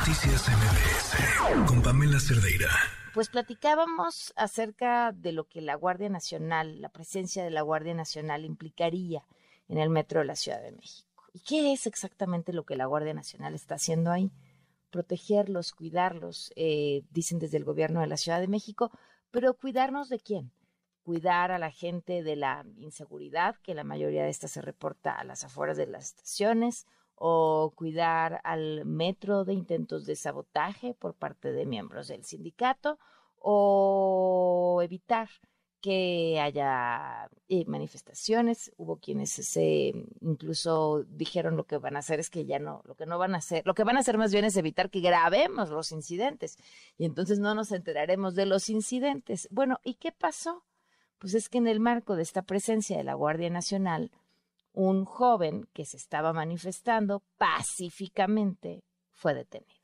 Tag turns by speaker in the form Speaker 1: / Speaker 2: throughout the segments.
Speaker 1: Noticias MBS con Pamela Cerdeira.
Speaker 2: Pues platicábamos acerca de lo que la Guardia Nacional, la presencia de la Guardia Nacional implicaría en el metro de la Ciudad de México. ¿Y qué es exactamente lo que la Guardia Nacional está haciendo ahí? Protegerlos, cuidarlos, eh, dicen desde el gobierno de la Ciudad de México, pero cuidarnos de quién? Cuidar a la gente de la inseguridad, que la mayoría de esta se reporta a las afueras de las estaciones, o cuidar al metro de intentos de sabotaje por parte de miembros del sindicato o evitar que haya eh, manifestaciones. Hubo quienes se incluso dijeron lo que van a hacer es que ya no, lo que no van a hacer, lo que van a hacer más bien es evitar que grabemos los incidentes y entonces no nos enteraremos de los incidentes. Bueno, ¿y qué pasó? Pues es que en el marco de esta presencia de la Guardia Nacional, un joven que se estaba manifestando pacíficamente fue detenido.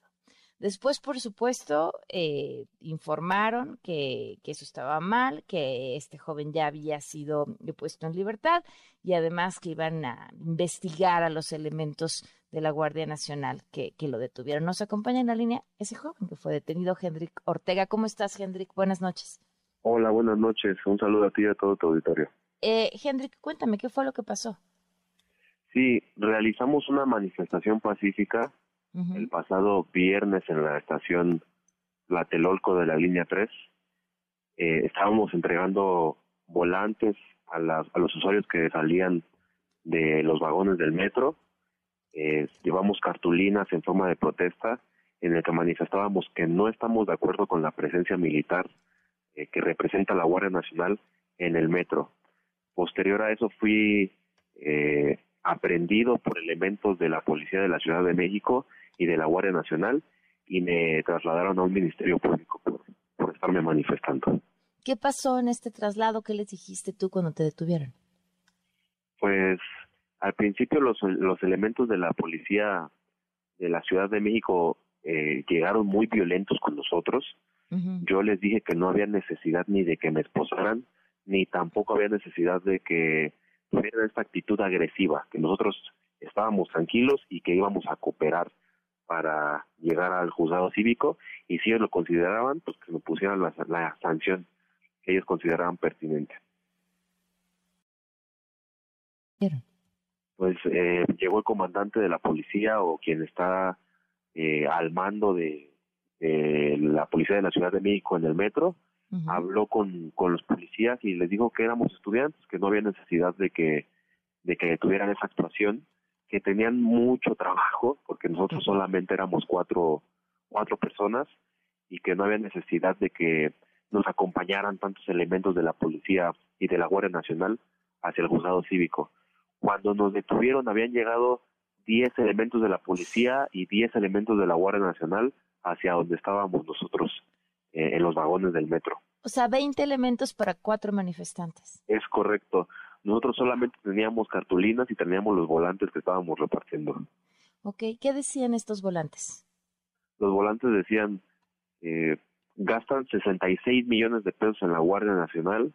Speaker 2: Después, por supuesto, eh, informaron que, eso estaba mal, que este joven ya había sido puesto en libertad y además que iban a investigar a los elementos de la Guardia Nacional que, lo detuvieron. Nos acompaña en la línea ese joven que fue detenido, Hendrik Ortega. ¿Cómo estás, Hendrik? Buenas noches.
Speaker 3: Hola, buenas noches. Un saludo a ti y a todo tu auditorio.
Speaker 2: Eh, Hendrik, cuéntame, ¿qué fue lo que pasó?
Speaker 3: Sí, realizamos una manifestación pacífica el pasado viernes en la estación Tlatelolco de la línea 3. Eh, estábamos entregando volantes a, a, los usuarios que salían de los vagones del metro. Eh, llevamos cartulinas en forma de protesta en el que manifestábamos que no estamos de acuerdo con la presencia militar eh, que representa la Guardia Nacional en el metro. Posterior a eso fui eh, aprendido por elementos de la Policía de la Ciudad de México y de la Guardia Nacional y me trasladaron a un ministerio público por, estarme manifestando.
Speaker 2: ¿Qué pasó en este traslado? ¿Qué les dijiste tú cuando te detuvieron?
Speaker 3: Pues al principio los, los elementos de la Policía de la Ciudad de México eh, llegaron muy violentos con nosotros. Yo les dije que no había necesidad ni de que me esposaran, ni tampoco había necesidad de que era esta actitud agresiva, que nosotros estábamos tranquilos y que íbamos a cooperar para llegar al juzgado cívico y si ellos lo consideraban, pues que nos pusieran la, sanción que ellos consideraban pertinente. Pues eh, llegó el comandante de la policía o quien está eh, al mando de, de, la policía de la Ciudad de México en el metro habló con, con los policías y les dijo que éramos estudiantes, que no había necesidad de que, de que tuvieran esa actuación, que tenían mucho trabajo, porque nosotros solamente éramos cuatro, cuatro personas y que no había necesidad de que nos acompañaran tantos elementos de la policía y de la Guardia Nacional hacia el juzgado cívico. Cuando nos detuvieron habían llegado 10 elementos de la policía y 10 elementos de la Guardia Nacional hacia donde estábamos nosotros eh, en los vagones del metro.
Speaker 2: O sea, 20 elementos para cuatro manifestantes.
Speaker 3: Es correcto. Nosotros solamente teníamos cartulinas y teníamos los volantes que estábamos repartiendo.
Speaker 2: Ok, ¿qué decían estos volantes?
Speaker 3: Los volantes decían, eh, gastan 66 millones de pesos en la Guardia Nacional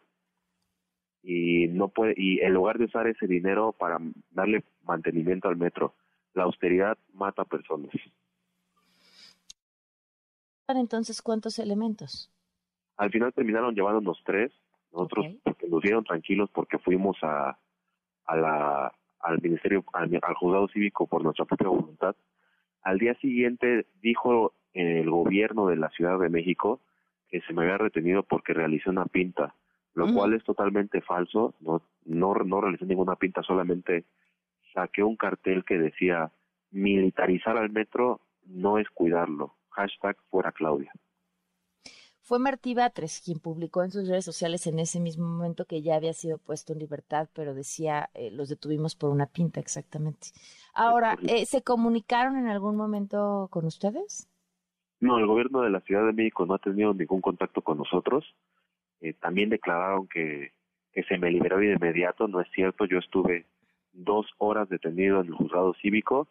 Speaker 3: y no puede y en lugar de usar ese dinero para darle mantenimiento al metro, la austeridad mata personas
Speaker 2: entonces cuántos elementos?
Speaker 3: Al final terminaron llevándonos tres. Nosotros nos dieron tranquilos porque fuimos a, a la, al ministerio, al, juzgado cívico por nuestra propia voluntad. Al día siguiente dijo el gobierno de la Ciudad de México que se me había retenido porque realicé una pinta, lo cual es totalmente falso. No, no, no realicé ninguna pinta, solamente saqué un cartel que decía militarizar al metro no es cuidarlo hashtag fuera Claudia.
Speaker 2: Fue Martí Batres quien publicó en sus redes sociales en ese mismo momento que ya había sido puesto en libertad, pero decía, eh, los detuvimos por una pinta exactamente. Ahora, eh, ¿se comunicaron en algún momento con ustedes?
Speaker 3: No, el gobierno de la Ciudad de México no ha tenido ningún contacto con nosotros. Eh, también declararon que, que se me liberó de inmediato, no es cierto, yo estuve dos horas detenido en el juzgado cívico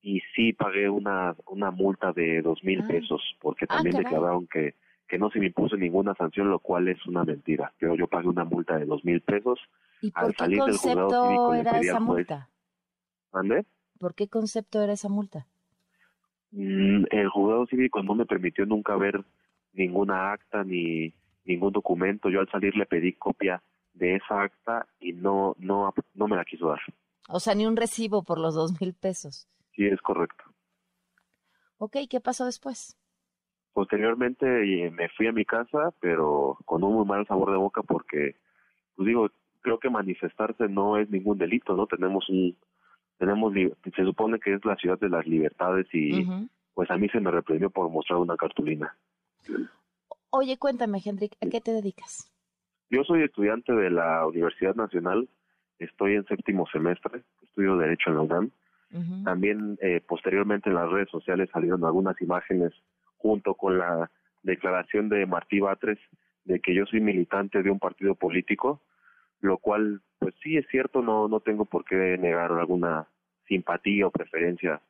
Speaker 3: y sí pagué una, una multa de dos mil ah. pesos porque ah, también declararon que, que no se me impuso ninguna sanción, lo cual es una mentira. Yo, yo pagué una multa de dos mil pesos.
Speaker 2: ¿Y por qué concepto era esa multa?
Speaker 3: ¿Ande?
Speaker 2: ¿Por qué concepto era esa multa?
Speaker 3: Mm, el juzgado cívico no me permitió nunca ver ninguna acta ni ningún documento. Yo al salir le pedí copia de esa acta y no, no, no me la quiso dar.
Speaker 2: O sea, ni un recibo por los dos mil pesos.
Speaker 3: Sí, es correcto.
Speaker 2: Ok, ¿qué pasó después?
Speaker 3: Posteriormente eh, me fui a mi casa, pero con un muy mal sabor de boca porque, pues digo, creo que manifestarse no es ningún delito, ¿no? Tenemos un, tenemos, se supone que es la ciudad de las libertades y pues a mí se me reprimió por mostrar una cartulina.
Speaker 2: Oye, cuéntame, Hendrik, ¿a qué te dedicas?
Speaker 3: Yo soy estudiante de la Universidad Nacional, estoy en séptimo semestre, estudio Derecho en la UNAM. También eh, posteriormente en las redes sociales salieron algunas imágenes junto con la declaración de Martí Batres de que yo soy militante de un partido político, lo cual pues sí es cierto, no, no tengo por qué negar alguna simpatía o preferencia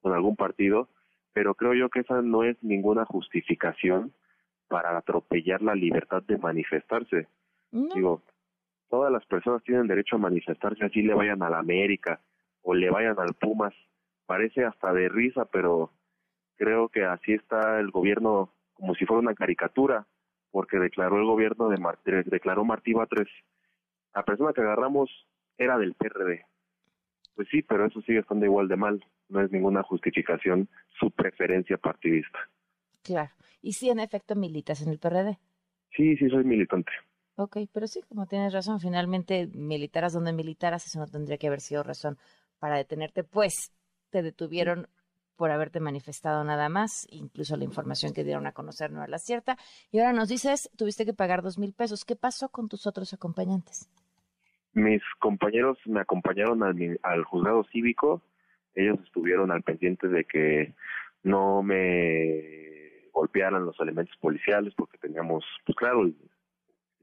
Speaker 3: con algún partido, pero creo yo que esa no es ninguna justificación para atropellar la libertad de manifestarse. Digo, todas las personas tienen derecho a manifestarse, así le vayan a la América o le vayan al Pumas. Parece hasta de risa, pero creo que así está el gobierno como si fuera una caricatura, porque declaró el gobierno de declaró Martí Batres, la persona que agarramos era del PRD. Pues sí, pero eso sigue estando igual de mal, no es ninguna justificación su preferencia partidista.
Speaker 2: Claro, y si en efecto militas en el PRD.
Speaker 3: Sí, sí, soy militante.
Speaker 2: Ok, pero sí, como tienes razón, finalmente militaras donde militaras, eso no tendría que haber sido razón para detenerte, pues te detuvieron por haberte manifestado nada más, incluso la información que dieron a conocer no era la cierta. Y ahora nos dices, tuviste que pagar dos mil pesos. ¿Qué pasó con tus otros acompañantes?
Speaker 3: Mis compañeros me acompañaron al, al juzgado cívico. Ellos estuvieron al pendiente de que no me golpearan los elementos policiales porque teníamos, pues claro, el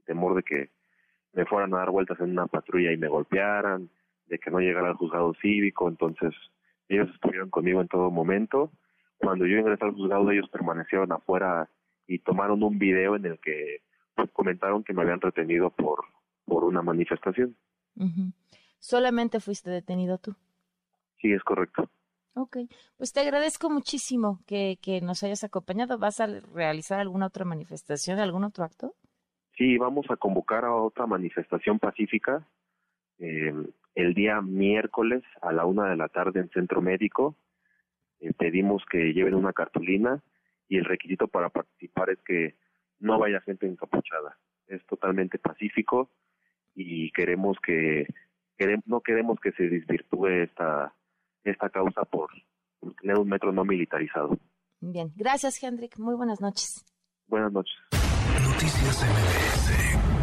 Speaker 3: temor de que me fueran a dar vueltas en una patrulla y me golpearan, de que no llegara al juzgado cívico, entonces ellos estuvieron conmigo en todo momento. Cuando yo ingresé al juzgado, ellos permanecieron afuera y tomaron un video en el que pues, comentaron que me habían retenido por, por una manifestación.
Speaker 2: ¿Solamente fuiste detenido tú?
Speaker 3: Sí, es correcto.
Speaker 2: Ok, pues te agradezco muchísimo que, que nos hayas acompañado. ¿Vas a realizar alguna otra manifestación, algún otro acto?
Speaker 3: Sí, vamos a convocar a otra manifestación pacífica eh, el día miércoles a la una de la tarde en Centro Médico. Eh, pedimos que lleven una cartulina y el requisito para participar es que no vaya gente encapuchada. Es totalmente pacífico y queremos que no queremos que se desvirtúe esta esta causa por tener un metro no militarizado.
Speaker 2: Bien, gracias Hendrik, muy buenas noches.
Speaker 3: Buenas noches.
Speaker 1: Noticias MBS